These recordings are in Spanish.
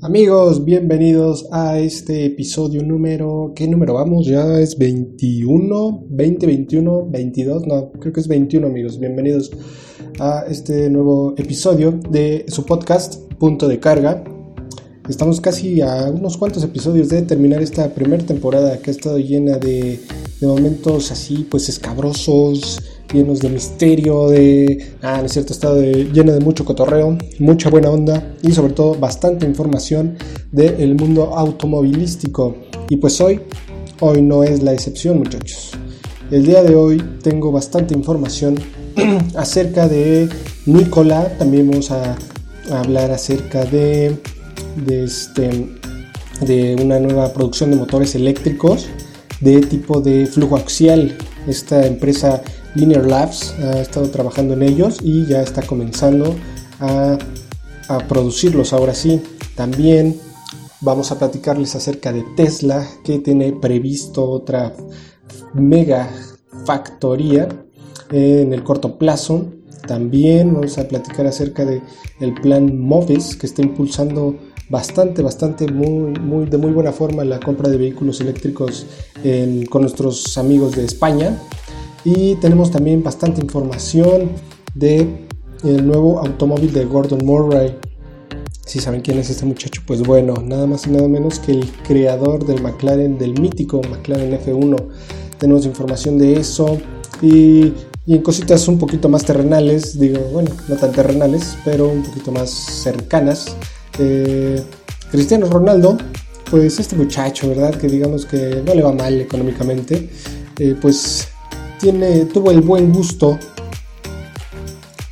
Amigos, bienvenidos a este episodio número... ¿Qué número vamos? Ya es 21, 20, 21, 22, no, creo que es 21 amigos. Bienvenidos a este nuevo episodio de su podcast, Punto de Carga. Estamos casi a unos cuantos episodios de terminar esta primera temporada que ha estado llena de, de momentos así pues escabrosos, llenos de misterio, de... Ah, no cierto, está de, lleno de mucho cotorreo, mucha buena onda y sobre todo bastante información del mundo automovilístico. Y pues hoy, hoy no es la excepción muchachos. El día de hoy tengo bastante información acerca de Nicola, también vamos a, hablar acerca de, de, este, de una nueva producción de motores eléctricos de tipo de flujo axial. Esta empresa Linear Labs ha estado trabajando en ellos y ya está comenzando a, producirlos ahora sí. También vamos a platicarles acerca de Tesla que tiene previsto otra mega factoría en el corto plazo. También vamos a platicar acerca de el plan Moves que está impulsando bastante, bastante, muy, muy, de muy buena forma la compra de vehículos eléctricos con nuestros amigos de España. Y tenemos también bastante información de el nuevo automóvil de Gordon Murray. Si saben quién es este muchacho, pues bueno, nada más y nada menos que el creador del McLaren, del mítico McLaren F1. Tenemos información de eso y, en cositas un poquito más terrenales, digo, bueno, no tan terrenales, pero un poquito más cercanas. Eh, Cristiano Ronaldo, pues este muchacho, ¿verdad? Que digamos que no le va mal económicamente, eh, pues tuvo el buen gusto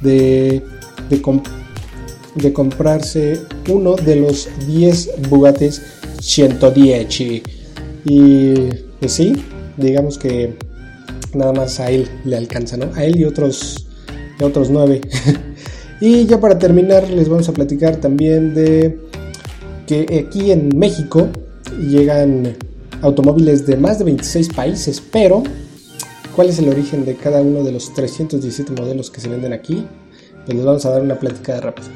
de, de, comprarse uno de los 10 Bugattis 110. Y, y pues sí, digamos que nada más a él le alcanza, ¿no? A él y otros, y otros 9. y ya para terminar les vamos a platicar también de que aquí en México llegan automóviles de más de 26 países, pero cuál es el origen de cada uno de los 317 modelos que se venden aquí. Pues les vamos a dar una plática rápida.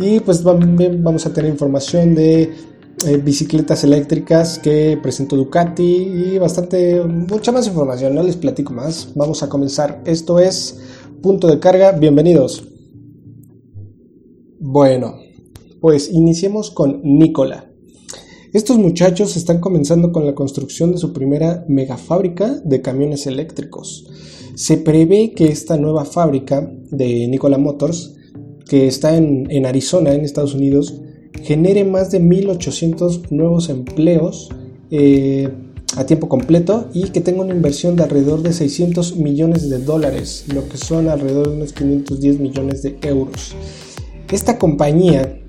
Y pues también vamos a tener información de eh, bicicletas eléctricas que presentó Ducati y bastante, mucha más información, no les platico más. Vamos a comenzar. Esto es Punto de Carga, bienvenidos. Bueno, pues iniciemos con Nicola. Estos muchachos están comenzando con la construcción de su primera megafábrica de camiones eléctricos. Se prevé que esta nueva fábrica de Nikola Motors, que está en, Arizona, en Estados Unidos, genere más de 1.800 nuevos empleos eh, a tiempo completo y que tenga una inversión de alrededor de 600 millones de dólares, lo que son alrededor de unos 510 millones de euros. Esta compañía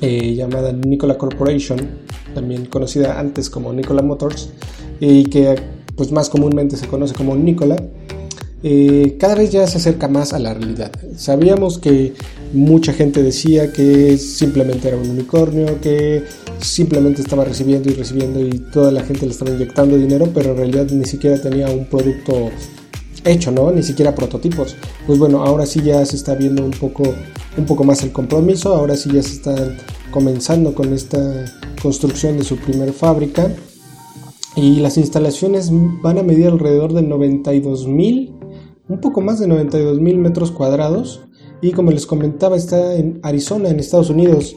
eh, llamada Nikola Corporation también conocida antes como Nikola Motors y que pues más comúnmente se conoce como Nikola, eh, cada vez ya se acerca más a la realidad. Sabíamos que mucha gente decía que simplemente era un unicornio, que simplemente estaba recibiendo y recibiendo y toda la gente le estaba inyectando dinero, pero en realidad ni siquiera tenía un producto hecho, ¿no? Ni siquiera prototipos. Pues bueno, ahora sí ya se está viendo un poco, un poco más el compromiso, ahora sí ya se están comenzando con esta construcción de su primer fábrica y las instalaciones van a medir alrededor de 92 mil, un poco más de 92 mil metros cuadrados y como les comentaba está en Arizona, en Estados Unidos.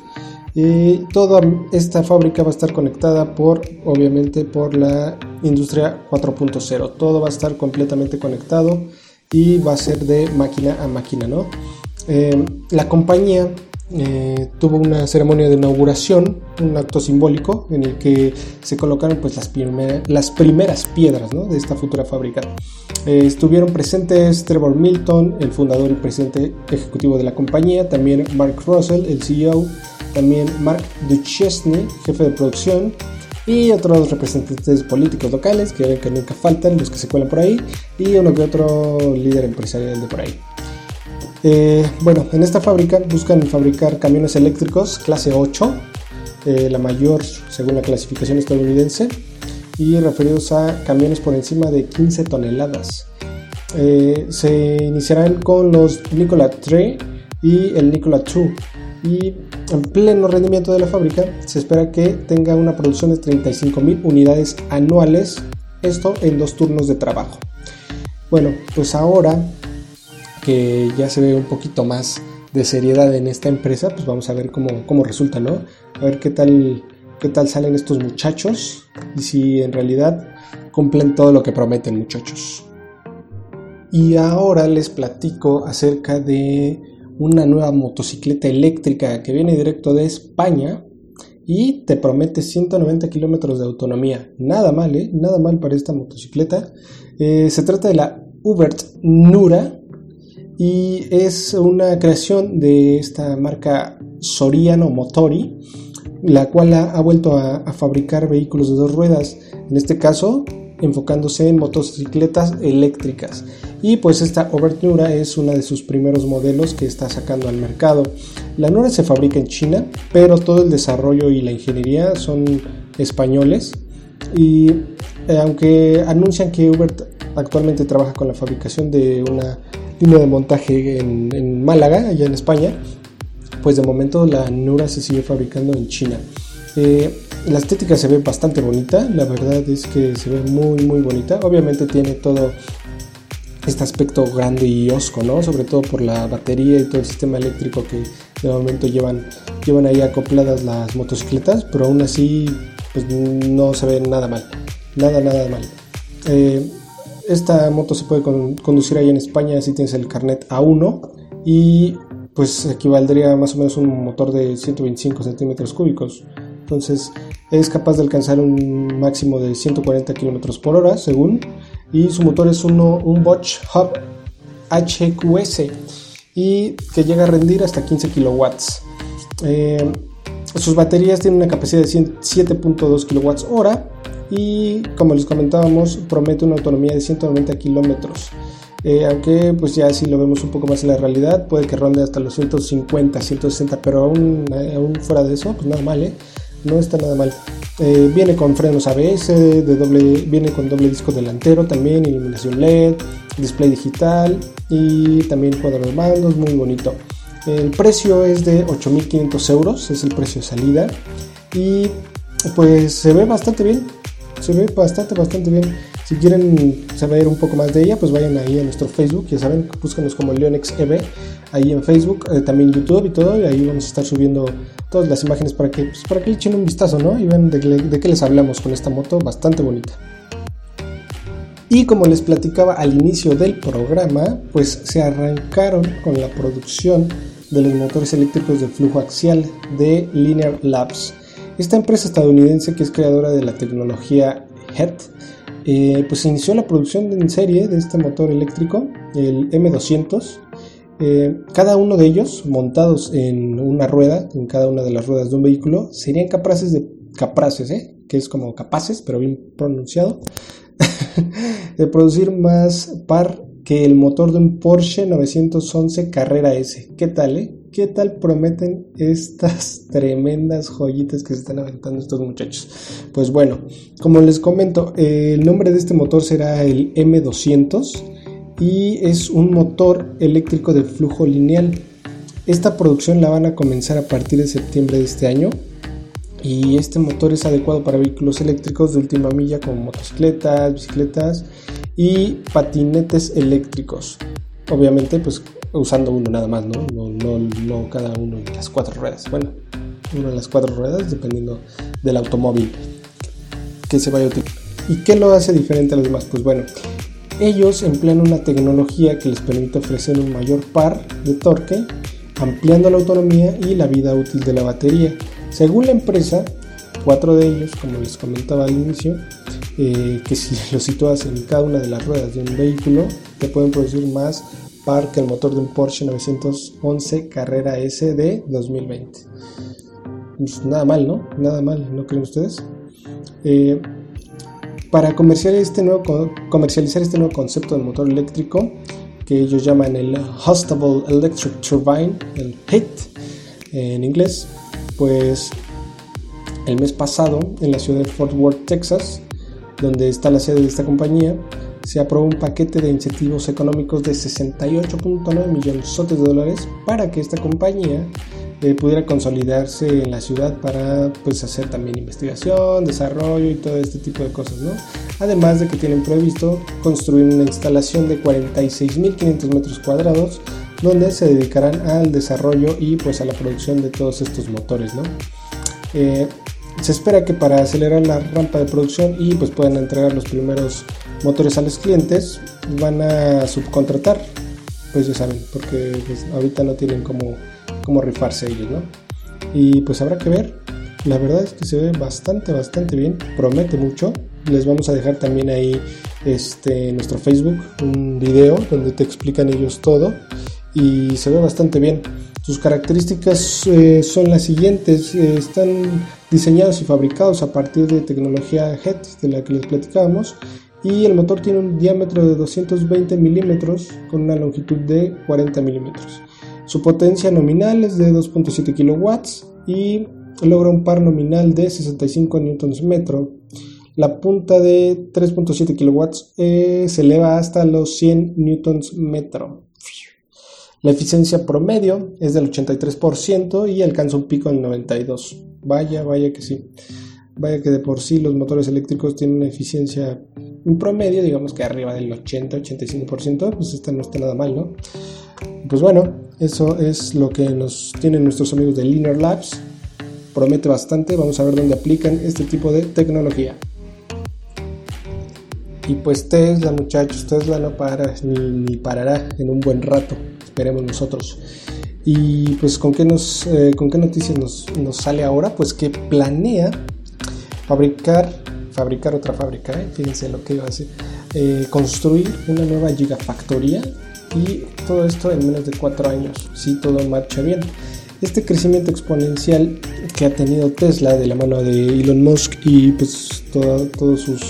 Y toda esta fábrica va a estar conectada por, obviamente, por la industria 4.0. Todo va a estar completamente conectado y va a ser de máquina a máquina, ¿no? Eh, la compañía eh, tuvo una ceremonia de inauguración, un acto simbólico en el que se colocaron pues, las, primeras piedras de esta futura fábrica. Eh, estuvieron presentes Trevor Milton, el fundador y presidente ejecutivo de la compañía, también Mark Russell, el CEO, también Mark Duchesne, jefe de producción, y otros representantes políticos locales que, que nunca faltan, los que se cuelan por ahí, y uno que otro líder empresarial de por ahí. Eh, bueno, en esta fábrica buscan fabricar camiones eléctricos clase 8, eh, la mayor según la clasificación estadounidense, y referidos a camiones por encima de 15 toneladas. Eh, se iniciarán con los Nikola 3 y el Nikola 2 y en pleno rendimiento de la fábrica se espera que tenga una producción de 35.000 unidades anuales, esto en dos turnos de trabajo. Bueno, pues ahora que ya se ve un poquito más de seriedad en esta empresa, pues vamos a ver cómo, cómo resulta, ¿no? A ver qué tal, qué tal salen estos muchachos y si en realidad cumplen todo lo que prometen muchachos. Y ahora les platico acerca de una nueva motocicleta eléctrica que viene directo de España y te promete 190 kilómetros de autonomía. Nada mal, ¿eh? Nada mal para esta motocicleta. Eh, se trata de la Ubert Nura y es una creación de esta marca Soriano Motori, la cual ha, vuelto a, fabricar vehículos de dos ruedas, en este caso enfocándose en motocicletas eléctricas. Y pues esta Ubert Nura es uno de sus primeros modelos que está sacando al mercado. La Nura se fabrica en China, pero todo el desarrollo y la ingeniería son españoles. Y eh, aunque anuncian que Ubert actualmente trabaja con la fabricación de una línea de montaje en, Málaga, allá en España, pues de momento la Nura se sigue fabricando en China. Eh, la estética se ve bastante bonita, la verdad es que se ve muy muy bonita. Obviamente tiene todo este aspecto grande y osco, ¿no? Sobre todo por la batería y todo el sistema eléctrico que de momento llevan, llevan ahí acopladas las motocicletas, pero aún así pues no se ve nada mal, nada, nada mal. Eh, esta moto se puede conducir ahí en España si tienes el carnet A1 y pues equivaldría más o menos un motor de 125 centímetros cúbicos. Entonces es capaz de alcanzar un máximo de 140 kilómetros por hora según y su motor es uno, un Bosch Hub HQS y que llega a rendir hasta 15 kilowatts. Eh, sus baterías tienen una capacidad de 7.2 kilowatts hora y como les comentábamos promete una autonomía de 190 kilómetros. Eh, aunque pues ya si lo vemos un poco más en la realidad puede que ronde hasta los 150, 160, pero aún, eh, aún fuera de eso, pues nada mal, ¿eh? No está nada mal. Eh, viene con frenos ABS, de doble, viene con doble disco delantero también, iluminación LED, display digital y también cuadro de mandos, muy bonito. El precio es de 8.500 euros, es el precio de salida y pues se ve bastante bien, se ve bastante, bastante bien. Si quieren saber un poco más de ella, pues vayan ahí a nuestro Facebook, ya saben, búsquenos como Leonex EV ahí en Facebook, eh, también YouTube y todo, y ahí vamos a estar subiendo todas las imágenes para que, pues, para que echen un vistazo, ¿no? Y vean de, de qué les hablamos con esta moto, bastante bonita. Y como les platicaba al inicio del programa, pues se arrancaron con la producción de los motores eléctricos de flujo axial de Linear Labs. Esta empresa estadounidense que es creadora de la tecnología HET, eh, pues inició la producción en serie de este motor eléctrico, el M200. Eh, cada uno de ellos, montados en una rueda, en cada una de las ruedas de un vehículo, serían capaces de, capaces, ¿eh? que es como capaces, pero bien pronunciado, de producir más par que el motor de un Porsche 911 Carrera S. ¿Qué tal, eh? ¿Qué tal prometen estas tremendas joyitas que se están aventando estos muchachos? Pues bueno, como les comento, el nombre de este motor será el M200 y es un motor eléctrico de flujo lineal. Esta producción la van a comenzar a partir de septiembre de este año y este motor es adecuado para vehículos eléctricos de última milla como motocicletas, bicicletas y patinetes eléctricos. Obviamente, pues usando uno nada más, ¿no? No, no, cada uno en las cuatro ruedas. Bueno, uno en las cuatro ruedas dependiendo del automóvil que se vaya a utilizar. ¿Y qué lo hace diferente a los demás? Pues bueno, ellos emplean una tecnología que les permite ofrecer un mayor par de torque, ampliando la autonomía y la vida útil de la batería. Según la empresa, cuatro de ellos, como les comentaba al inicio, eh, que si los sitúas en cada una de las ruedas de un vehículo, te pueden producir más par que el motor de un Porsche 911 Carrera S de 2020. Pues nada mal, ¿no? Nada mal, ¿no creen ustedes? Eh, para comercializar este, nuevo, comercializar este nuevo concepto de motor eléctrico, que ellos llaman el Hostable Electric Turbine, el HIT en inglés, pues el mes pasado en la ciudad de Fort Worth, Texas, donde está la sede de esta compañía, se aprobó un paquete de incentivos económicos de 68.9 millones de dólares para que esta compañía eh, pudiera consolidarse en la ciudad para pues hacer también investigación, desarrollo y todo este tipo de cosas, ¿no? Además de que tienen previsto construir una instalación de 46.500 metros cuadrados donde se dedicarán al desarrollo y pues a la producción de todos estos motores, ¿no? Eh, se espera que para acelerar la rampa de producción y pues puedan entregar los primeros motores a los clientes van a subcontratar pues ya saben porque pues, ahorita no tienen como, como rifarse ellos no y pues habrá que ver. La verdad es que se ve bastante bastante bien promete mucho. Les vamos a dejar también ahí este, en nuestro facebook un video donde te explican ellos todo y se ve bastante bien. Sus características eh, son las siguientes, eh, están diseñados y fabricados a partir de tecnología HET de la que les platicábamos y el motor tiene un diámetro de 220 milímetros con una longitud de 40 milímetros. Su potencia nominal es de 2.7 kilowatts y logra un par nominal de 65 newtons metro. La punta de 3.7 kilowatts eh, se eleva hasta los 100 newtons metro. La eficiencia promedio es del 83% y alcanza un pico del 92%. Vaya, vaya que sí. Vaya que de por sí los motores eléctricos tienen una eficiencia, un promedio, digamos que arriba del 80-85%, pues esta no está nada mal, ¿no? Pues bueno, eso es lo que nos tienen nuestros amigos de Linear Labs. Promete bastante, vamos a ver dónde aplican este tipo de tecnología. Y pues Tesla, muchachos, Tesla no para ni parará en un buen rato veremos nosotros. Y pues con qué, nos, eh, con qué noticias nos, sale ahora, pues que planea fabricar, fabricar otra fábrica, ¿eh? fíjense lo que iba a decir, eh, construir una nueva gigafactoría y todo esto en menos de cuatro años, si todo marcha bien. Este crecimiento exponencial que ha tenido Tesla de la mano de Elon Musk y pues todos sus,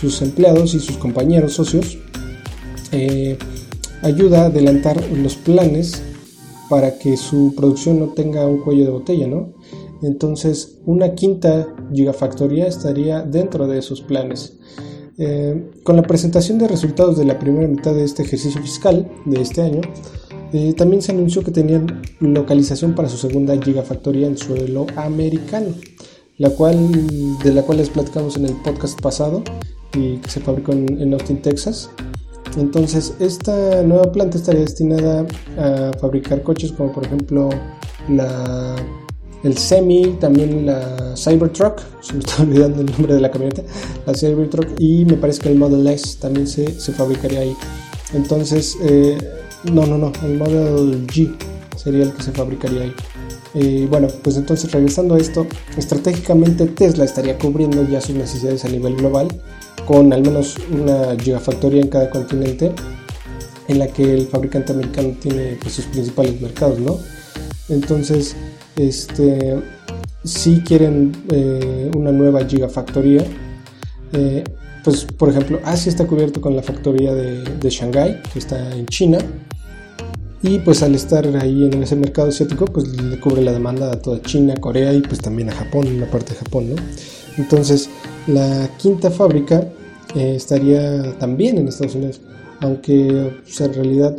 sus empleados y sus compañeros socios, eh, ayuda a adelantar los planes para que su producción no tenga un cuello de botella, ¿no? Entonces, una quinta gigafactoría estaría dentro de esos planes. Eh, con la presentación de resultados de la primera mitad de este ejercicio fiscal de este año, eh, también se anunció que tenían localización para su segunda gigafactoría en suelo americano, la cual, de la cual les platicamos en el podcast pasado y que se fabricó en Austin, Texas. Entonces, esta nueva planta estaría destinada a fabricar coches como por ejemplo la, el Semi, también la Cybertruck, se me está olvidando el nombre de la camioneta, la Cybertruck y me parece que el Model S también se, fabricaría ahí. Entonces, eh, no, no, no, el Model G sería el que se fabricaría ahí. Eh, bueno, pues entonces regresando a esto, estratégicamente Tesla estaría cubriendo ya sus necesidades a nivel global con al menos una gigafactoría en cada continente en la que el fabricante americano tiene pues, sus principales mercados, ¿no? Entonces, este, si quieren eh, una nueva gigafactoría, eh, pues por ejemplo, Asia está cubierto con la factoría de, de Shanghai, que está en China, y pues al estar ahí en ese mercado asiático, pues le cubre la demanda a toda China, Corea y pues también a Japón, una parte de Japón, ¿no? Entonces, la quinta fábrica estaría también en Estados Unidos, aunque pues, en realidad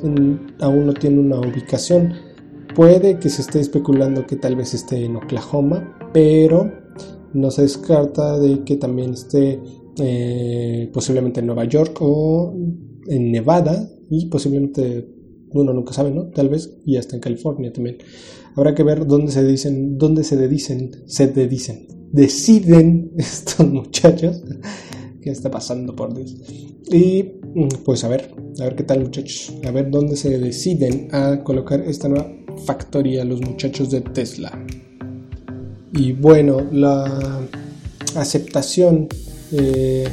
aún no tiene una ubicación. Puede que se esté especulando que tal vez esté en Oklahoma, pero no se descarta de que también esté eh, posiblemente en Nueva York o en Nevada y posiblemente uno nunca sabe, ¿no? Tal vez y hasta en California también. Habrá que ver dónde se dicen, dónde se dicen, se dicen, deciden estos muchachos qué está pasando por Dios. Y mm, pues a ver, a ver qué tal muchachos, a ver dónde se deciden a colocar esta nueva factoría los muchachos de Tesla. Y bueno, la aceptación eh,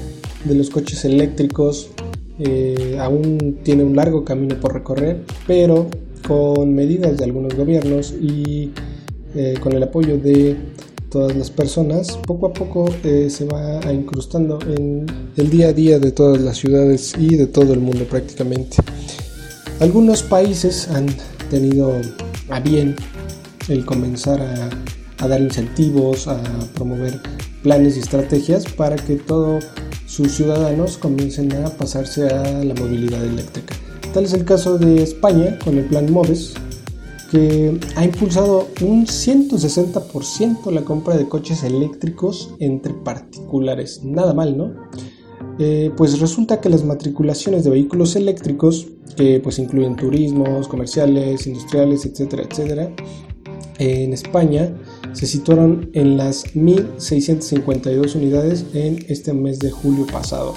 de los coches eléctricos eh, aún tiene un largo camino por recorrer, pero con medidas de algunos gobiernos y eh, con el apoyo de todas las personas, poco a poco eh, se va incrustando en el día a día de todas las ciudades y de todo el mundo prácticamente. Algunos países han tenido a bien el comenzar a, a dar incentivos, a promover planes y estrategias para que todos sus ciudadanos comiencen a pasarse a la movilidad eléctrica. Tal es el caso de España con el plan MOVES, que ha impulsado un 160% la compra de coches eléctricos entre particulares. Nada mal, ¿no? Eh, pues resulta que las matriculaciones de vehículos eléctricos, que pues incluyen turismos, comerciales, industriales, etcétera, etcétera, en España se situaron en las 1.652 unidades en este mes de julio pasado,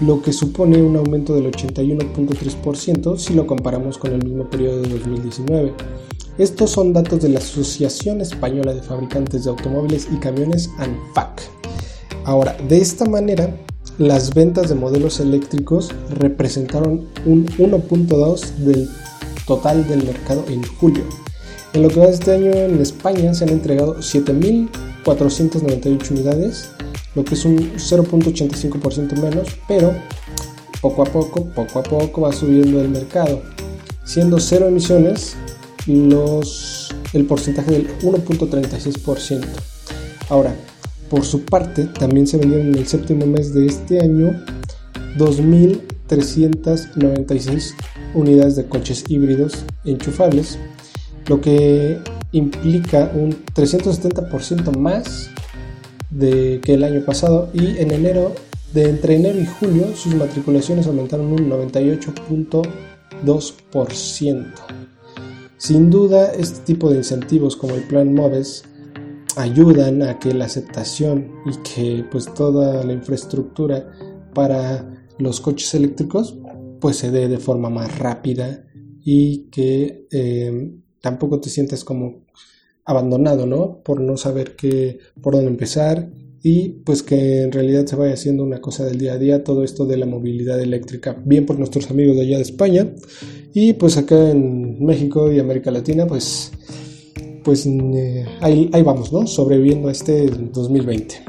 lo que supone un aumento del 81.3% si lo comparamos con el mismo periodo de 2019. Estos son datos de la Asociación Española de Fabricantes de Automóviles y Camiones ANFAC. Ahora, de esta manera, las ventas de modelos eléctricos representaron un 1.2 del total del mercado en julio. En lo que va de este año en España se han entregado 7.498 unidades, lo que es un 0.85% menos, pero poco a poco, poco a poco va subiendo el mercado, siendo cero emisiones los, el porcentaje del 1.36%. Ahora, por su parte, también se vendieron en el séptimo mes de este año 2.396 unidades de coches híbridos enchufables, lo que implica un 370% más de que el año pasado y en enero de entre enero y julio sus matriculaciones aumentaron un 98.2%. Sin duda, este tipo de incentivos como el Plan MOVES ayudan a que la aceptación y que pues toda la infraestructura para los coches eléctricos pues se dé de forma más rápida y que eh, tampoco te sientas como abandonado, ¿no? Por no saber qué, por dónde empezar y pues que en realidad se vaya haciendo una cosa del día a día todo esto de la movilidad eléctrica, bien por nuestros amigos de allá de España y pues acá en México y América Latina pues pues eh, ahí, vamos, ¿no? Sobreviviendo a este 2020.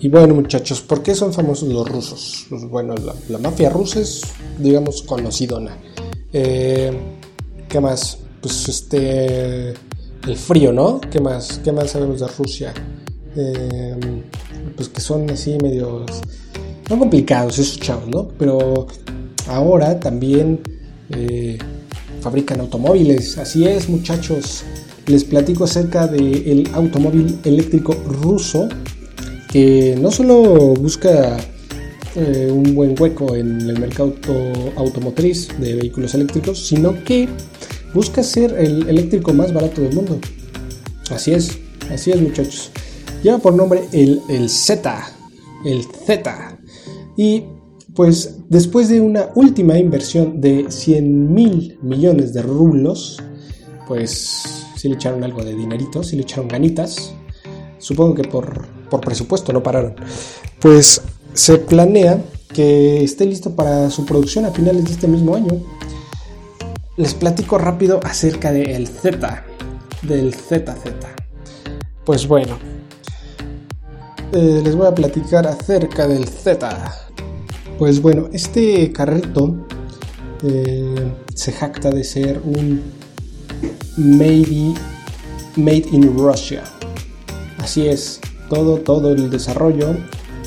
Y bueno, muchachos, ¿por qué son famosos los rusos? Pues bueno, la, mafia rusa es, digamos, conocidona. Eh, ¿Qué más? Pues este. El frío, ¿no? ¿Qué más? ¿Qué más sabemos de Rusia? Eh, pues que son así medios. No complicados esos chavos, ¿no? Pero ahora también fabrican automóviles. Así es, muchachos les platico acerca del automóvil eléctrico ruso que no solo busca eh, un buen hueco en el mercado automotriz de vehículos eléctricos, sino que busca ser el eléctrico más barato del mundo. Así es, así es muchachos. Lleva por nombre el, el Z, el Z. Y pues después de una última inversión de 100 mil millones de rublos, pues si le echaron algo de dinerito, si le echaron ganitas. Supongo que por, por presupuesto no pararon. Pues se planea que esté listo para su producción a finales de este mismo año. Les platico rápido acerca del Z, del ZZ. Pues bueno, eh, les voy a platicar acerca del Z. Pues bueno, este carrito eh, se jacta de ser un made, made in Russia. Así es, todo, todo el desarrollo,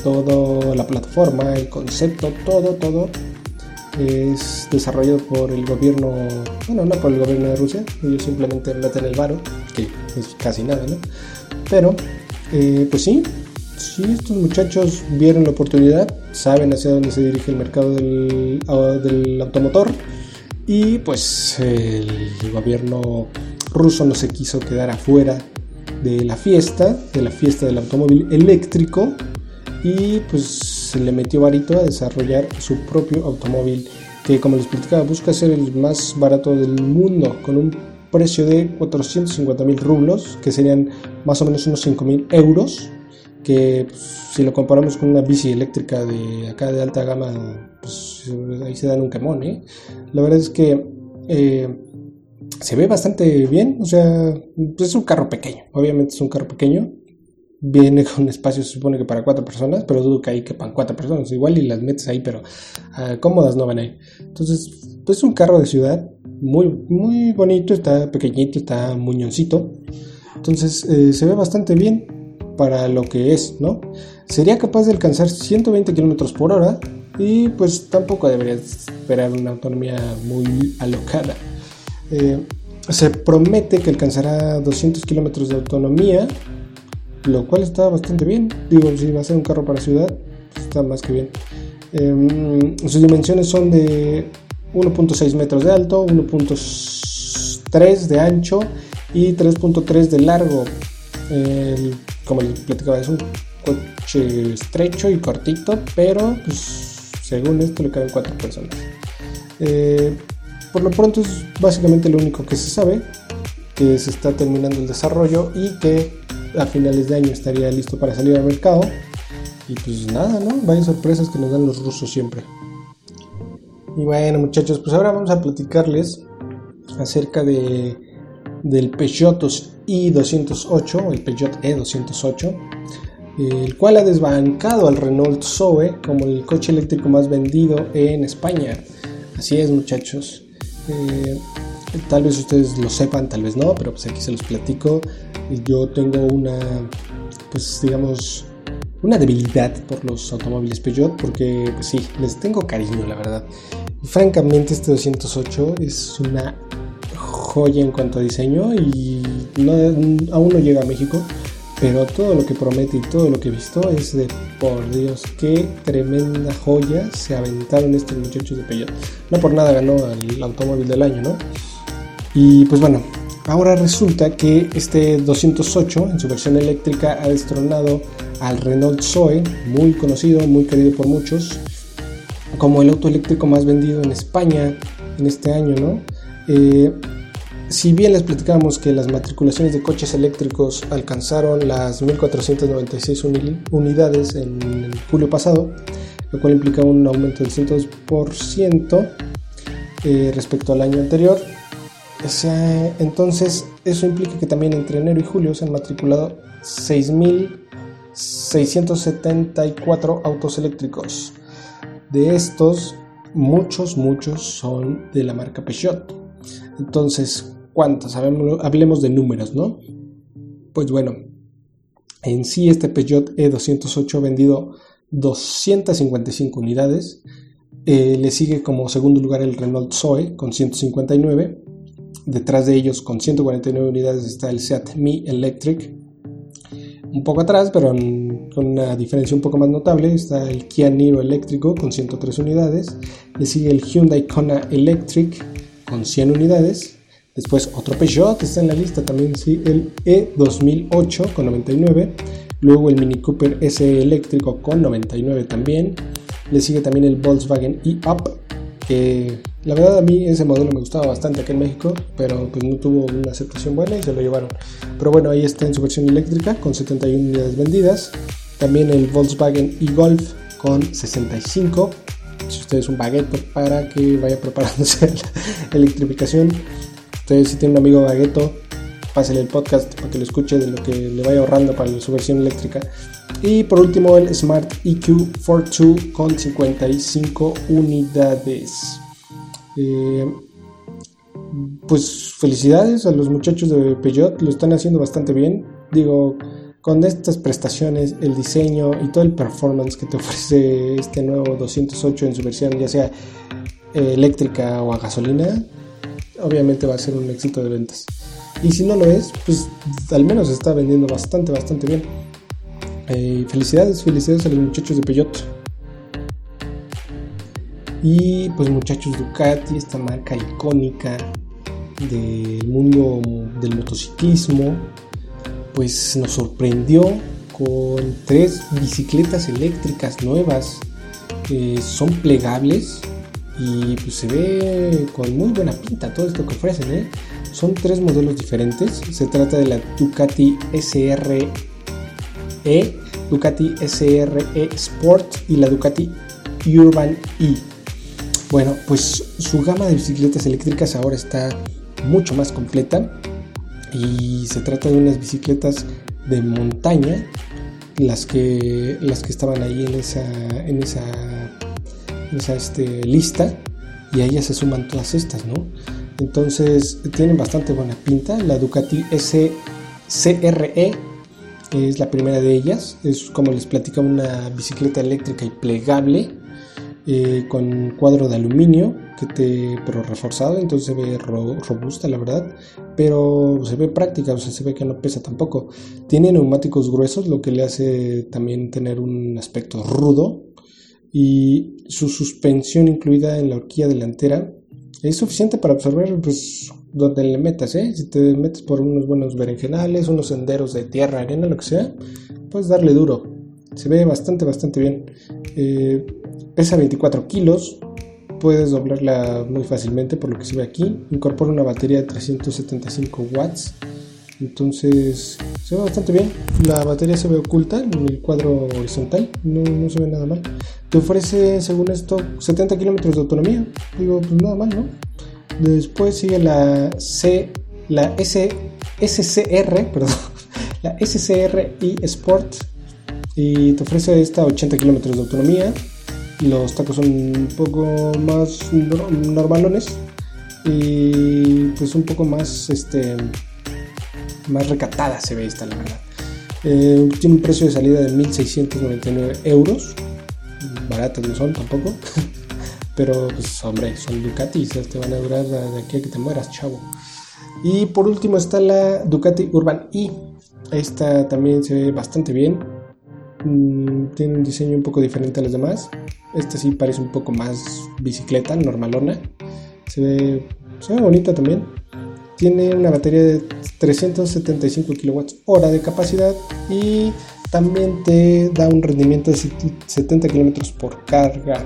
toda la plataforma, el concepto, todo, todo es desarrollado por el gobierno, bueno, no por el gobierno de Rusia, ellos simplemente meten el varo, que es casi nada, ¿no? Pero, eh, pues sí, sí, estos muchachos vieron la oportunidad, saben hacia dónde se dirige el mercado del, ah, del automotor y pues el gobierno ruso no se quiso quedar afuera de la fiesta, de la fiesta del automóvil eléctrico y pues se le metió varito a desarrollar su propio automóvil que como les explicaba busca ser el más barato del mundo con un precio de 450 mil rublos que serían más o menos unos 5 mil euros que pues, si lo comparamos con una bici eléctrica de acá de alta gama, pues ahí se dan un quemón, ¿eh? La verdad es que eh, se ve bastante bien, o sea, pues es un carro pequeño, obviamente es un carro pequeño, viene con espacio, se supone que para cuatro personas, pero dudo que ahí quepan cuatro personas, igual y las metes ahí, pero ah, cómodas no van ahí. Entonces, pues es un carro de ciudad, muy, muy bonito, está pequeñito, está muñoncito, entonces eh, se ve bastante bien para lo que es, ¿no? Sería capaz de alcanzar 120 km por hora y pues tampoco debería esperar una autonomía muy alocada. Eh, se promete que alcanzará 200 kilómetros de autonomía, lo cual está bastante bien. Digo, si va a ser un carro para ciudad, pues está más que bien. Em, sus dimensiones son de 1.6 metros de alto, 1.3 de ancho y 3.3 de largo. como les platicaba, es un coche estrecho y cortito, pero pues, según esto le caben cuatro personas. Eh, por lo pronto es básicamente lo único que se sabe, que se está terminando el desarrollo y que a finales de año estaría listo para salir al mercado. Y pues nada, ¿no? Vaya sorpresas que nos dan los rusos siempre. Y bueno muchachos, pues ahora vamos a platicarles acerca de, del Peugeot i208, el Peugeot E208, el cual ha desbancado al Renault Zoe como el coche eléctrico más vendido en España. Así es muchachos. Eh, tal vez ustedes lo sepan, tal vez no, pero pues aquí se los platico. Yo tengo una, pues digamos, una debilidad por los automóviles Peugeot porque pues sí, les tengo cariño, la verdad. francamente este 208 es una joya en cuanto a diseño y aún no llega a México, pero todo lo que promete y todo lo que he visto es de por Dios, qué tremenda joya se aventaron estos muchachos de Peugeot. No por nada ganó el automóvil del año, ¿no? Y pues bueno, ahora resulta que este 208 en su versión eléctrica ha destronado al Renault Zoe, muy conocido, muy querido por muchos, como el auto eléctrico más vendido en España en este año, ¿no? Eh, si bien les platicamos que las matriculaciones de coches eléctricos alcanzaron las 1.496 unidades en julio pasado, lo cual implica un aumento del 102% eh, respecto al año anterior, entonces eso implica que también entre enero y julio se han matriculado 6.674 autos eléctricos. De estos, muchos, muchos son de la marca Peugeot. Entonces, ¿cuántos? Hablemos de números, ¿no? Pues bueno, en sí este Peugeot E208 ha vendido 255 unidades. Eh, le sigue como segundo lugar el Renault Zoe con 159. Detrás de ellos con 149 unidades está el Seat Mi Electric. Un poco atrás, pero con una diferencia un poco más notable, está el Kia Niro eléctrico con 103 unidades. Le sigue el Hyundai Kona Electric con 100 unidades. Después otro Peugeot está en la lista también, sí, el E2008 con 99. Luego el Mini Cooper SE eléctrico con 99 también. Le sigue también el Volkswagen E-Up, que la verdad a mí ese modelo me gustaba bastante aquí en México, pero pues no tuvo una aceptación buena y se lo llevaron. Pero bueno, ahí está en su versión eléctrica con 71 unidades vendidas. También el Volkswagen e-Golf con 65 si usted es un bagueto para que vaya preparándose la electrificación. Ustedes si tienen un amigo bagueto, pásale el podcast para que lo escuche de lo que le vaya ahorrando para su versión eléctrica. Y por último el Smart EQ 42 con 55 unidades. Eh, pues felicidades a los muchachos de Peugeot, lo están haciendo bastante bien. Digo, con estas prestaciones, el diseño y todo el performance que te ofrece este nuevo 208 en su versión, ya sea eh, eléctrica o a gasolina, obviamente va a ser un éxito de ventas. Y si no lo es, pues al menos está vendiendo bastante, bastante bien. Eh, felicidades, felicidades a los muchachos de Peugeot. Y pues muchachos Ducati, esta marca icónica del mundo del motociclismo, pues nos sorprendió con tres bicicletas eléctricas nuevas. son plegables y pues se ve con muy buena pinta todo esto que ofrecen. ¿eh? Son tres modelos diferentes. Se trata de la Ducati SRE, Ducati SRE Sport y la Ducati Urban E. Bueno, pues su gama de bicicletas eléctricas ahora está mucho más completa y se trata de unas bicicletas de montaña las que las que estaban ahí en esa en esa, esa este, lista y a ellas se suman todas estas no entonces tienen bastante buena pinta. La Ducati S CRE es la primera de ellas. Es como les platicaba una bicicleta eléctrica y plegable eh, con cuadro de aluminio, que te, pero reforzado, entonces se ve robusta la verdad, pero se ve práctica, o sea, se ve que no pesa tampoco. Tiene neumáticos gruesos, lo que le hace también tener un aspecto rudo, y su suspensión incluida en la horquilla delantera es suficiente para absorber pues, donde le metas, ¿eh? Si te metes por unos buenos berenjenales, unos senderos de tierra, arena, lo que sea, puedes darle duro. Se ve bastante, bastante bien. Eh, pesa 24 kilos, puedes doblarla muy fácilmente por lo que se ve aquí. Incorpora una batería de 375 watts. Entonces se ve bastante bien. La batería se ve oculta en el cuadro horizontal, no, se ve nada mal. Te ofrece, según esto, 70 kilómetros de autonomía. Digo, pues nada mal, ¿no? Después sigue la C, la S, SCR, perdón, la SCR e Sport y te ofrece esta 80 kilómetros de autonomía. Los tacos son un poco más normalones y pues un poco más este más recatada se ve esta la verdad. Eh, tiene un precio de salida de 1.699 euros. Baratos no son tampoco. Pero pues hombre, son Ducati, te van a durar de aquí a que te mueras, chavo. Y por último está la Ducati Urban E. Esta también se ve bastante bien. Mm, tiene un diseño un poco diferente a los demás. Esta sí parece un poco más bicicleta, normalona. Se ve, bonita también. Tiene una batería de 375 kWh de capacidad y también te da un rendimiento de 70 km por carga.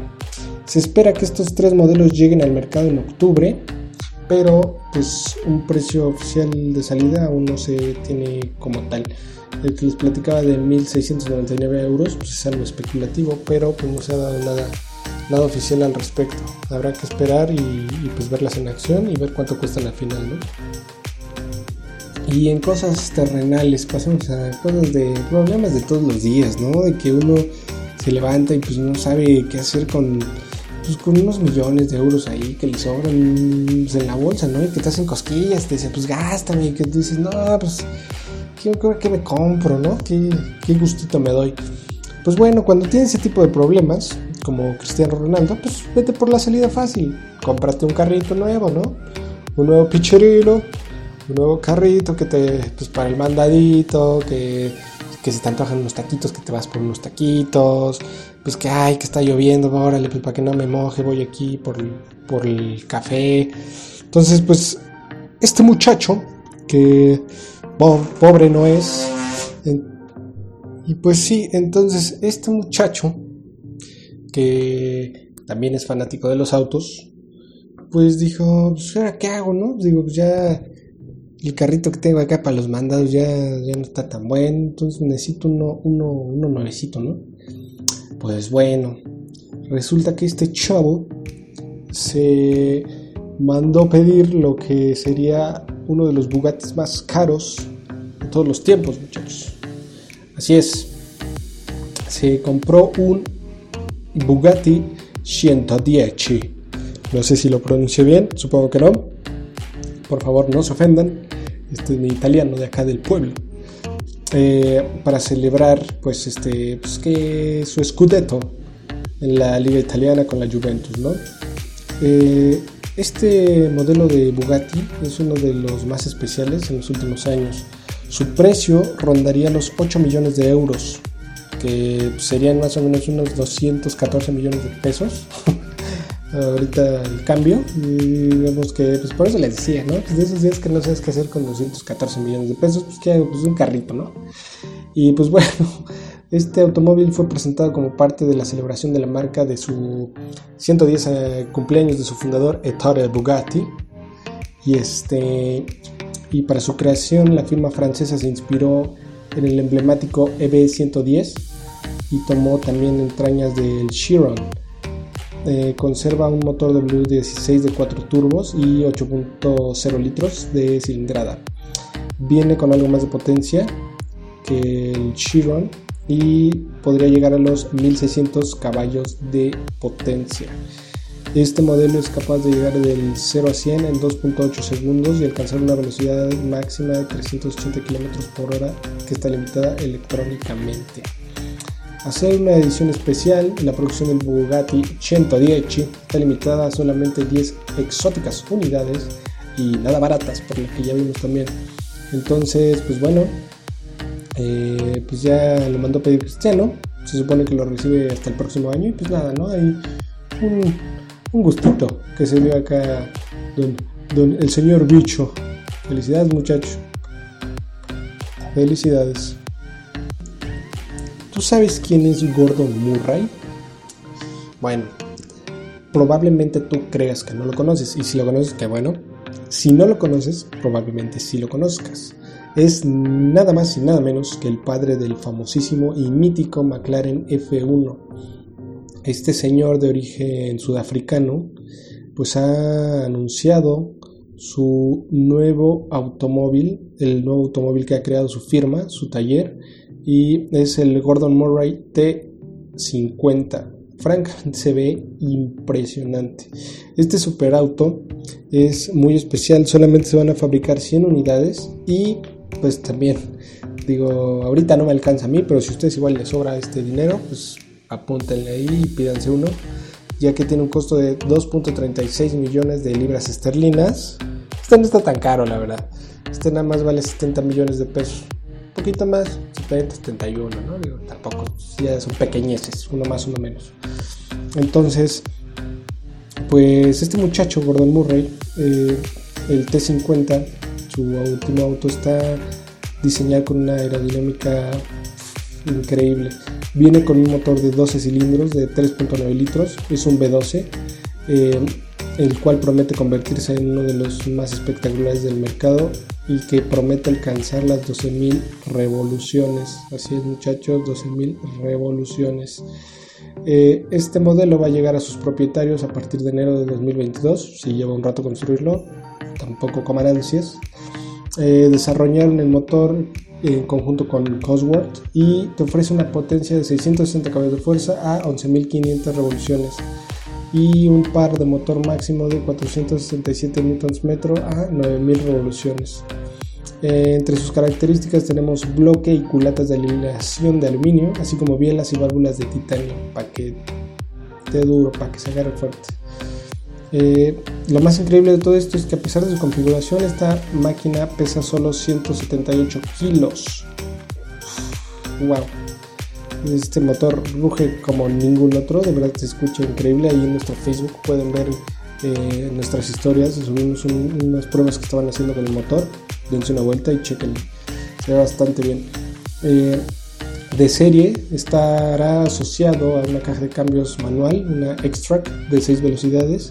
Se espera que estos tres modelos lleguen al mercado en octubre, pero pues un precio oficial de salida aún no se tiene como tal. El que les platicaba de 1.699 euros pues es algo especulativo, pero pues no se ha dado nada, nada oficial al respecto. Habrá que esperar y, pues verlas en acción y ver cuánto cuestan al final, ¿no? Y en cosas terrenales, pasamos a cosas de problemas de todos los días, ¿no? De que uno se levanta y pues no sabe qué hacer con pues con unos millones de euros ahí que le sobran pues, en la bolsa, ¿no? Y que te hacen cosquillas, te dicen, pues gástame, y que tú dices, no, pues, ¿qué, me compro, no? ¿Qué, ¿Qué gustito me doy? Pues bueno, cuando tienes ese tipo de problemas, como Cristiano Ronaldo, pues vete por la salida fácil. Cómprate un carrito nuevo, ¿no? Un nuevo picherilo, un nuevo carrito que te, pues para el mandadito, que que si te antojan unos taquitos, que te vas por unos taquitos, pues que ay, que está lloviendo, órale, pues para que no me moje, voy aquí por, por el café. Entonces, pues, este muchacho, que pobre no es, y pues sí, entonces, este muchacho, que también es fanático de los autos, pues dijo, pues ahora qué hago, ¿no? Digo, pues ya el carrito que tengo acá para los mandados ya, ya no está tan bueno, entonces necesito uno, uno, uno nuevecito, ¿no? Pues bueno, resulta que este chavo se mandó pedir lo que sería uno de los Bugattis más caros de todos los tiempos, muchachos. Así es, se compró un Bugatti 110. No sé si lo pronuncio bien, supongo que no. Por favor, no se ofendan este, mi italiano de acá del pueblo, eh, para celebrar pues, este, pues, que su scudetto en la liga italiana con la Juventus. ¿no? Eh, este modelo de Bugatti es uno de los más especiales en los últimos años. Su precio rondaría los 8 millones de euros, que serían más o menos unos 214 millones de pesos. ahorita el cambio y vemos que pues por eso les decía, ¿no? Pues de esos días que no sabes qué hacer con 214 millones de pesos, pues que pues un carrito, ¿no? Y pues bueno, este automóvil fue presentado como parte de la celebración de la marca de su 110 eh, cumpleaños de su fundador Ettore Bugatti y este y para su creación la firma francesa se inspiró en el emblemático EB110 y tomó también entrañas del Chiron eh, conserva un motor W16 de 4 turbos y 8.0 litros de cilindrada. Viene con algo más de potencia que el Chiron y podría llegar a los 1600 caballos de potencia. Este modelo es capaz de llegar del 0 a 100 en 2.8 segundos y alcanzar una velocidad máxima de 380 km por hora que está limitada electrónicamente. hacer una edición especial. La producción del Bugatti 110 está limitada a solamente 10 exóticas unidades y nada baratas, por lo que ya vimos también. Entonces, pues bueno, eh, pues ya lo mandó pedir Cristiano. Se supone que lo recibe hasta el próximo año y pues nada, ¿no? Hay un, un gustito que se dio acá don, don el señor bicho. Felicidades muchachos. Felicidades. ¿Tú sabes quién es Gordon Murray? Bueno, probablemente tú creas que no lo conoces y si lo conoces, qué bueno. Si no lo conoces, probablemente sí lo conozcas. Es nada más y nada menos que el padre del famosísimo y mítico McLaren F1. Este señor de origen sudafricano pues ha anunciado su nuevo automóvil, el nuevo automóvil que ha creado su firma, su taller, y es el Gordon Murray T50. Francamente se ve impresionante. Este superauto es muy especial, solamente se van a fabricar 100 unidades y pues también digo, ahorita no me alcanza a mí, pero si a ustedes igual les sobra este dinero, pues apúntenle ahí y pídanse uno ya que tiene un costo de 2.36 millones de libras esterlinas. Este no está tan caro, la verdad. Este nada más vale 70 millones de pesos. Un poquito más, 70, 71, ¿no? Digo, tampoco, ya son pequeñeces, uno más, uno menos. Entonces, pues este muchacho, Gordon Murray, eh, el T50, su último auto está diseñado con una aerodinámica increíble. Viene con un motor de 12 cilindros de 3.9 litros, es un V12, eh, el cual promete convertirse en uno de los más espectaculares del mercado y que promete alcanzar las 12.000 revoluciones. Así es muchachos, 12.000 revoluciones. Eh, este modelo va a llegar a sus propietarios a partir de enero de 2022, si lleva un rato construirlo, tampoco coman ansias. Eh, desarrollaron el motor en conjunto con Cosworth y te ofrece una potencia de 660 caballos de fuerza a 11.500 revoluciones y un par de motor máximo de 467 Nm a 9.000 revoluciones. Eh, entre sus características tenemos bloque y culatas de alineación de aluminio, así como bielas y válvulas de titanio para que esté duro, para que se agarre fuerte. Eh, lo más increíble de todo esto es que a pesar de su configuración, esta máquina pesa solo 178 kilos. ¡Wow! Este motor ruge como ningún otro, de verdad se escucha increíble. Ahí en nuestro Facebook pueden ver eh, nuestras historias. Subimos unas pruebas que estaban haciendo con el motor. Dense una vuelta y chequen. Se ve bastante bien. Eh, de serie estará asociado a una caja de cambios manual, una Extract de 6 velocidades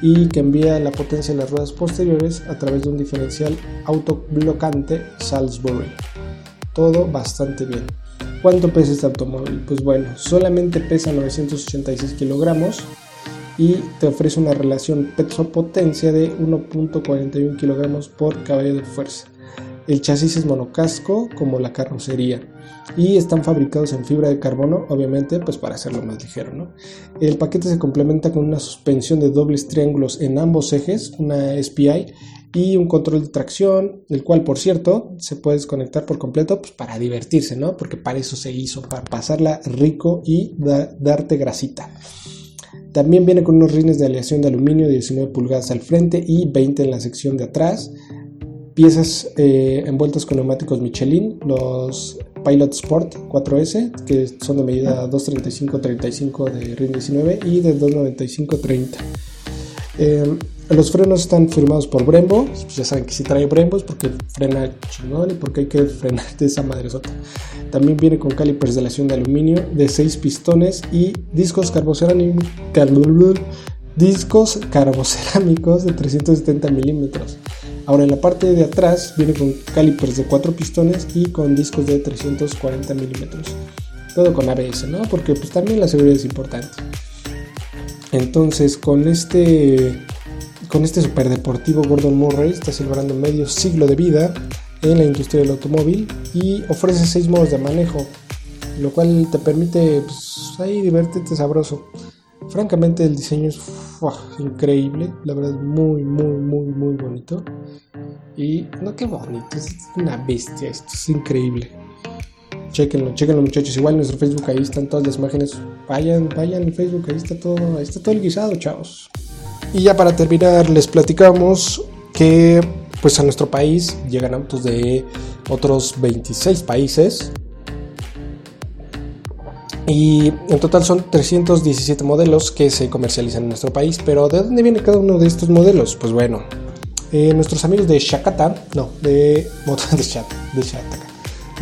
y que envía la potencia de las ruedas posteriores a través de un diferencial autoblocante Salisbury. Todo bastante bien. ¿Cuánto pesa este automóvil? Pues bueno, solamente pesa 986 kilogramos y te ofrece una relación peso-potencia de 1.41 kilogramos por caballo de fuerza. El chasis es monocasco como la carrocería y están fabricados en fibra de carbono, obviamente, pues para hacerlo más ligero. ¿no? El paquete se complementa con una suspensión de dobles triángulos en ambos ejes, una SPI y un control de tracción, el cual, por cierto, se puede desconectar por completo pues, para divertirse, ¿no? Porque para eso se hizo, para pasarla rico y darte grasita. También viene con unos rines de aleación de aluminio de 19 pulgadas al frente y 20 en la sección de atrás piezas eh, envueltas con neumáticos Michelin, los Pilot Sport 4S, que son de medida 235-35 de RIN 19 y de 295-30. Eh, los frenos están firmados por Brembo, pues ya saben que si trae Brembo es porque frena chingón y porque hay que frenar de esa madresota. También viene con calipers de aleación de aluminio de 6 pistones y discos carbocerámicos, discos carbocerámicos de 370 milímetros. Ahora en la parte de atrás viene con calipers de 4 pistones y con discos de 340 milímetros. Todo con ABS, ¿no? Porque pues también la seguridad es importante. Entonces con este con este superdeportivo Gordon Murray está celebrando medio siglo de vida en la industria del automóvil y ofrece 6 modos de manejo, lo cual te permite pues, ahí divertirte sabroso. Francamente el diseño es increíble, la verdad muy, muy, muy, muy bonito. Y no, qué bonito, es una bestia, esto es increíble. Chequenlo, chequenlo muchachos. Igual en nuestro Facebook ahí están todas las imágenes. Vayan, vayan en Facebook, ahí está todo, ahí está todo el guisado, chavos. Y ya para terminar, les platicamos que pues a nuestro país llegan autos de otros 26 países. Y en total son 317 modelos que se comercializan en nuestro país. Pero ¿de dónde viene cada uno de estos modelos? Pues bueno, eh, nuestros amigos de Shakata, no, de,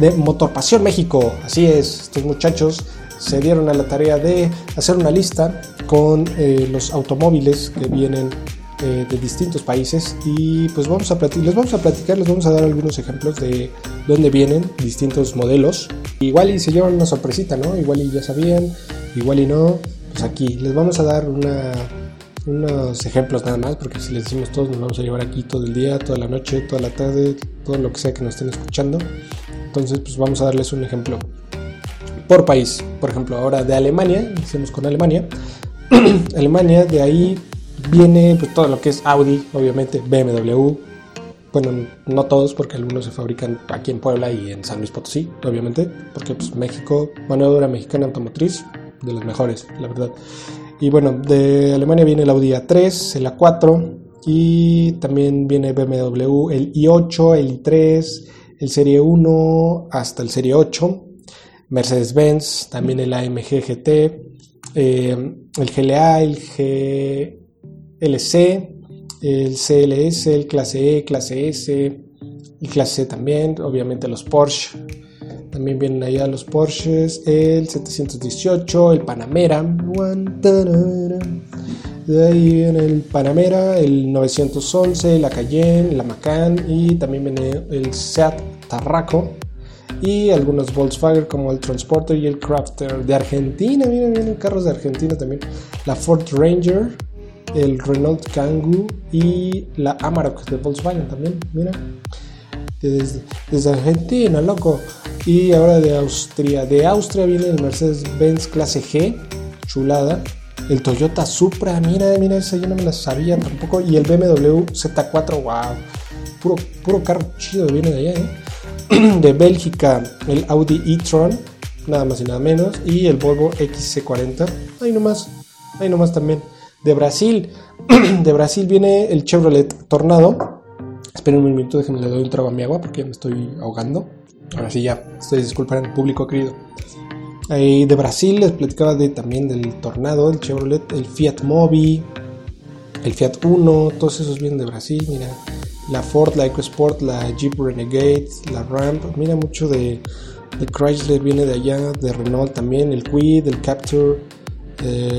de, de Motor Pasión México, así es, estos muchachos se dieron a la tarea de hacer una lista con eh, los automóviles que vienen de distintos países y pues vamos a les vamos a platicar, les vamos a dar algunos ejemplos de dónde vienen distintos modelos. Igual y se llevan una sorpresita, ¿no? Igual y ya sabían, igual y no. Pues aquí les vamos a dar una, unos ejemplos nada más, porque si les decimos todos, nos vamos a llevar aquí todo el día, toda la noche, toda la tarde, todo lo que sea que nos estén escuchando. Entonces, pues vamos a darles un ejemplo por país. Por ejemplo, ahora de Alemania, iniciamos con Alemania. Alemania, de ahí viene pues, todo lo que es Audi, obviamente, BMW. Bueno, no todos, porque algunos se fabrican aquí en Puebla y en San Luis Potosí, obviamente, porque pues México, mano mexicana automotriz, de las mejores, la verdad. Y bueno, de Alemania viene el Audi A3, el A4 y también viene BMW, el i8, el i3, el Serie 1 hasta el Serie 8, Mercedes-Benz, también el AMG GT, eh, el GLA, el GLC, el CLS, el Clase E, Clase S, el Clase C también, obviamente los Porsche también vienen allá los Porsches, el 718, el Panamera. De ahí viene el Panamera, el 911, la Cayenne, la Macan y también viene el Seat Tarraco y algunos Volkswagen como el Transporter y el Crafter de Argentina. Vienen carros de Argentina también. La Ford Ranger, el Renault Kangoo y la Amarok de Volkswagen también. Mira, desde, desde Argentina, loco. Y ahora de Austria. De Austria viene el Mercedes-Benz clase G, chulada. El Toyota Supra, mira, mira, esa yo no me la sabía tampoco. Y el BMW Z4, wow. Puro, puro carro chido viene de allá, ¿eh? De Bélgica, el Audi e-tron, nada más y nada menos. Y el Volvo XC40, ahí nomás, ahí nomás también. De Brasil, de Brasil viene el Chevrolet Tornado. Esperen un minuto, déjenme le doy un trago a mi agua porque ya me estoy ahogando. Ahora sí ya, ustedes disculpen, público querido. de Brasil les platicaba de, también del Tornado, el Chevrolet, el Fiat Mobi, el Fiat Uno, todos esos vienen de Brasil, mira. La Ford, la EcoSport, la Jeep Renegade, la Ramp, mira mucho de, de Chrysler viene de allá, de Renault también, el Quid, el Capture,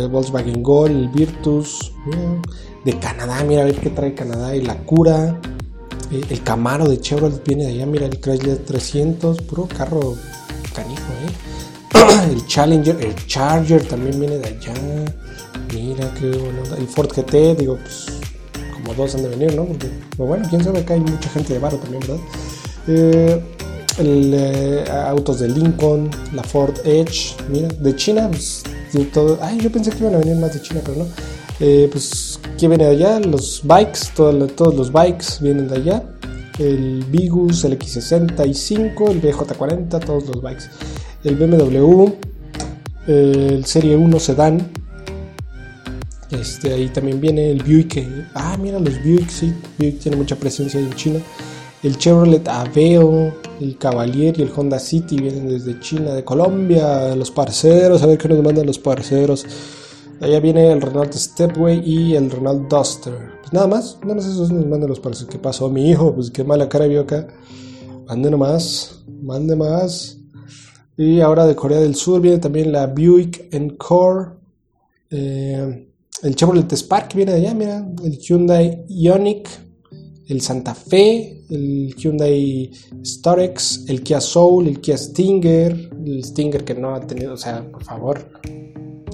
Volkswagen Gol, el Virtus, de Canadá, mira a ver qué trae Canadá, y la Cura, el Camaro de Chevrolet viene de allá, mira el Chrysler 300, puro carro canijo, ¿eh? El Challenger, el Charger también viene de allá. Mira qué bueno. El Ford GT, digo, pues como dos han de venir, ¿no? Porque, bueno, quién sabe que hay mucha gente de barro también, ¿verdad? Eh, eh, autos de Lincoln, la Ford Edge, mira, de China, pues, todo. Ay, yo pensé que iban a venir más de China, pero no. Eh, pues, ¿qué viene de allá? Los bikes, todos los bikes vienen de allá. El Bigus, el X65, el BJ40, todos los bikes. El BMW, el Serie 1 Sedan. Este, ahí también viene el Buick. Ah, mira los Buick, sí. Buick tiene mucha presencia en China. El Chevrolet Aveo, el Cavalier y el Honda City vienen desde China, de Colombia. Los parceros, a ver qué nos mandan los parceros. Allá viene el Renault Stepway y el Renault Duster. Pues nada más, nada más esos nos mandan los parceros. ¿Qué pasó, mi hijo? Pues qué mala cara vio acá. Mande nomás, mande más. Y ahora de Corea del Sur viene también la Buick Encore. Eh, el Chevrolet Spark viene de allá, mira. El Hyundai Ioniq. El Santa Fe. El Hyundai Starex. El Kia Soul. El Kia Stinger. El Stinger que no ha tenido, o sea, por favor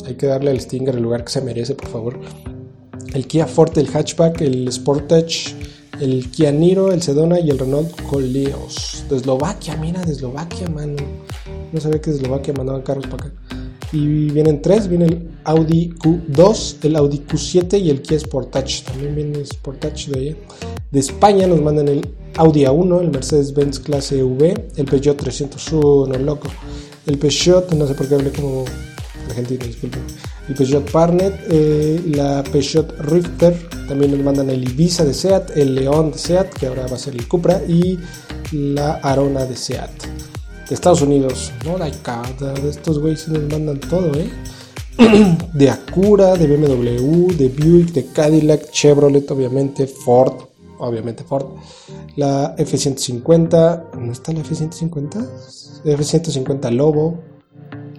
hay que darle al Stinger el lugar que se merece, por favor. El Kia Forte, el hatchback, el Sportage, el Kia Niro, el Sedona y el Renault Coleos. De Eslovaquia, mira, de Eslovaquia, mano. No sabía que de Eslovaquia mandaban carros para acá. Y vienen tres, viene el Audi Q2, el Audi Q7 y el Kia Sportage. También viene Sportage de. De España nos mandan el Audi A1, el Mercedes-Benz clase V, el Peugeot 301, loco. El Peugeot, no sé por qué hablé como argentino, disculpen. El Peugeot Parnet, eh, la Peugeot Rifter, también nos mandan el Ibiza de SEAT, el León de SEAT, que ahora va a ser el Cupra, y la Arona de SEAT. De Estados Unidos, no la cada de estos güeyes nos mandan todo, ¿eh? de Acura, de BMW, de Buick, de Cadillac, Chevrolet, obviamente, Ford, obviamente Ford, la F-150, ¿no está la F-150? F-150 Lobo,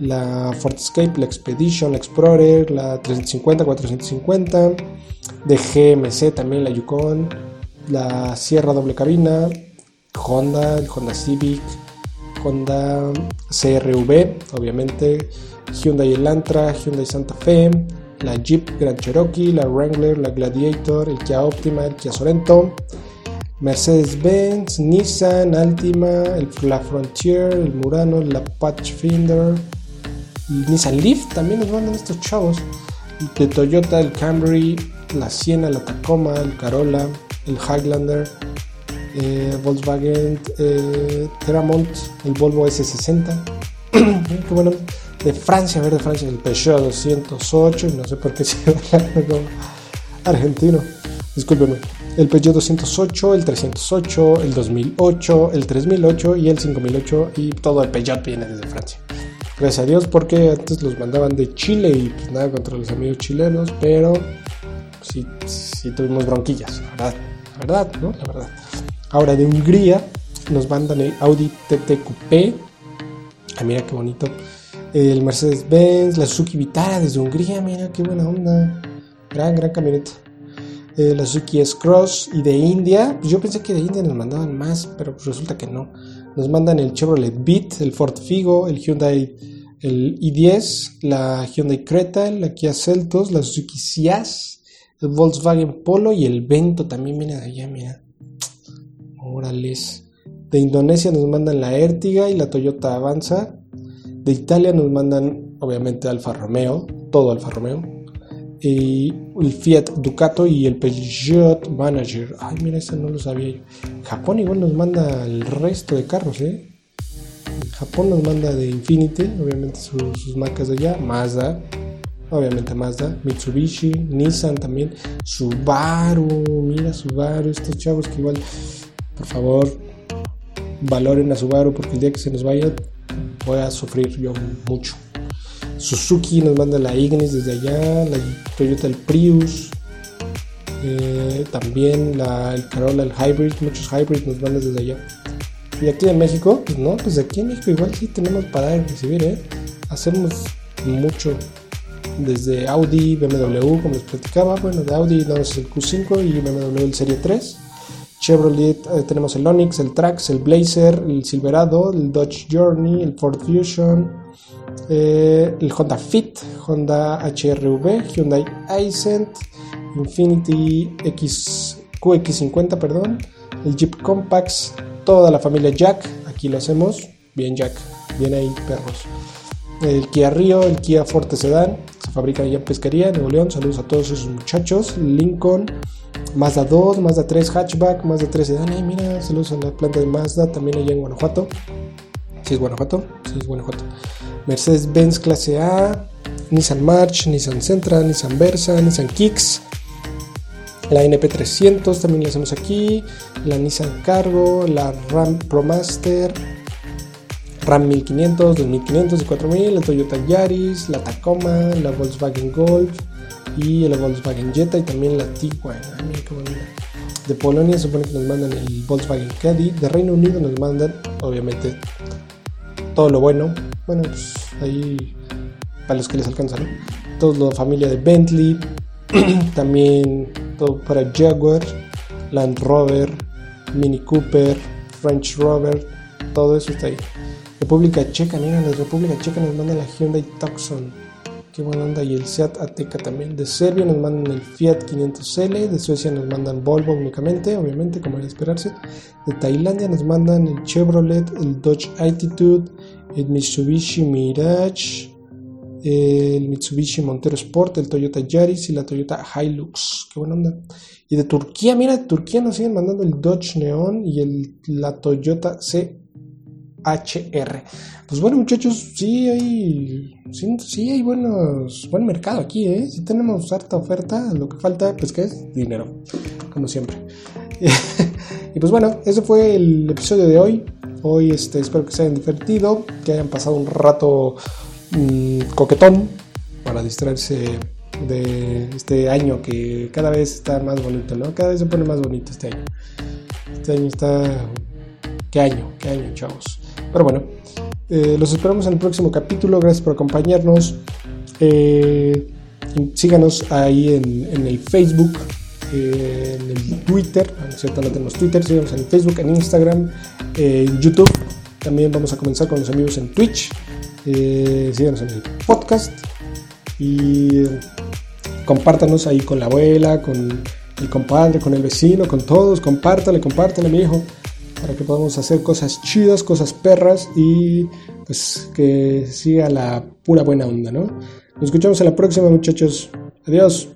la Ford Escape, la Expedition, la Explorer, la 350, 450, de GMC también la Yukon, la Sierra doble cabina, Honda, el Honda Civic, Honda CRV, obviamente, Hyundai Elantra, Hyundai Santa Fe, la Jeep Grand Cherokee, la Wrangler, la Gladiator, el Kia Optima, el Kia Sorento, Mercedes-Benz, Nissan, Altima, la Frontier, el Murano, la Pathfinder, el Nissan Leaf, también nos mandan estos chavos, de Toyota, el Camry, la Siena, la Tacoma, el Carola, el Highlander, eh, Volkswagen eh, Teramont, el Volvo S60, qué bueno de Francia, ver de Francia, el Peugeot 208, no sé por qué se como argentino, discúlpeme, el Peugeot 208, el 308, el 2008, el 3008 y el 5008 y todo el Peugeot viene desde Francia. Gracias a Dios porque antes los mandaban de Chile y pues nada contra los amigos chilenos, pero sí, sí tuvimos bronquillas, la verdad, la verdad, ¿no? La verdad. Ahora de Hungría nos mandan el Audi TT Coupé. Ah, mira qué bonito el Mercedes-Benz, la Suzuki Vitara desde Hungría, mira qué buena onda, gran, gran camioneta. Eh, la Suzuki S-Cross y de India, pues yo pensé que de India nos mandaban más, pero pues resulta que no. Nos mandan el Chevrolet Beat, el Ford Figo, el Hyundai el i10, la Hyundai Creta, la Kia Celtos, la Suzuki Ciaz, el Volkswagen Polo y el Vento también viene de allá, mira. Órales. De Indonesia nos mandan la Ertiga y la Toyota Avanza. De Italia nos mandan obviamente Alfa Romeo, todo Alfa Romeo. Y el Fiat Ducato y el Peugeot Manager. Ay, mira, eso no lo sabía yo. Japón igual nos manda el resto de carros, ¿eh? Japón nos manda de Infinity, obviamente sus, marcas de allá. Mazda, obviamente Mazda. Mitsubishi, Nissan también. Subaru, mira Subaru, estos chavos que igual, por favor, valoren a Subaru porque el día que se nos vaya voy a sufrir yo mucho. Suzuki nos manda la Ignis desde allá, la Toyota el Prius, eh, también el Carola, el Hybrid, muchos Hybrid nos mandan desde allá. Y aquí en México, pues no, pues aquí en México igual sí tenemos para recibir, ¿eh? Hacemos mucho desde Audi, BMW, como les platicaba, bueno, de Audi damos el Q5 y BMW el Serie 3 Chevrolet eh, tenemos el Onix, el Trax, el Blazer, el Silverado, el Dodge Journey, el Ford Fusion, eh, el Honda Fit, Honda HRV, Hyundai Accent, Infinity X, QX50, perdón, el Jeep Compax, toda la familia Jack, aquí lo hacemos, bien Jack, bien ahí perros. El Kia Rio, el Kia Forte Sedan, se fabrica allá en Pesquería, en Nuevo León, saludos a todos esos muchachos, Lincoln, Mazda 2, Mazda 3 hatchback, Mazda 3 sedan. Ay, mira, saludos a la planta de Mazda, también allá en Guanajuato. Sí, es Guanajuato, sí, es Guanajuato. Mercedes-Benz clase A, Nissan March, Nissan Sentra, Nissan Versa, Nissan Kicks. La NP300 también la hacemos aquí. La Nissan Cargo, la Ram ProMaster, Ram 1500, 2500 y 4000, la Toyota Yaris, la Tacoma, la Volkswagen Golf, y el Volkswagen Jetta y también la Tiguan. De Polonia se supone que nos mandan el Volkswagen Caddy. De Reino Unido nos mandan, obviamente, todo lo bueno. Bueno, pues ahí para los que les alcanza, ¿no? Toda la familia de Bentley. también todo para Jaguar, Land Rover, Mini Cooper, French Rover. Todo eso está ahí. República Checa, mira, la República Checa nos manda la Hyundai Tucson qué buena onda. Y el Seat Ateca también. De Serbia nos mandan el Fiat 500L. De Suecia nos mandan Volvo únicamente, obviamente, como era esperarse. De Tailandia nos mandan el Chevrolet, el Dodge Attitude, el Mitsubishi Mirage. el Mitsubishi Montero Sport, el Toyota Yaris y la Toyota Hilux. Qué buena onda. Y de Turquía, mira, de Turquía nos siguen mandando el Dodge Neon y el, la Toyota CHR. Pues bueno, muchachos, sí hay, sí, hay buenos, buen mercado aquí, ¿eh? Sí tenemos harta oferta, lo que falta, pues, ¿qué es? Dinero, como siempre. y pues bueno, ese fue el episodio de hoy. Hoy este, espero que se hayan divertido, que hayan pasado un rato mm, coquetón para distraerse de este año que cada vez está más bonito, ¿no? Cada vez se pone más bonito este año. Este año está... ¿Qué año? ¿Qué año, chavos? Pero bueno, eh, los esperamos en el próximo capítulo. Gracias por acompañarnos. Eh, síganos ahí en, el Facebook, eh, en el Twitter. Ah, no no tenemos Twitter. Síganos en Facebook, en Instagram, en YouTube. También vamos a comenzar con los amigos en Twitch. síganos en el podcast. Y compártanos ahí con la abuela, con el compadre, con el vecino, con todos, compártale, compártale, mi hijo, para que podamos hacer cosas chidas, cosas perras y pues que siga la pura buena onda, ¿no? Nos escuchamos en la próxima, muchachos. Adiós.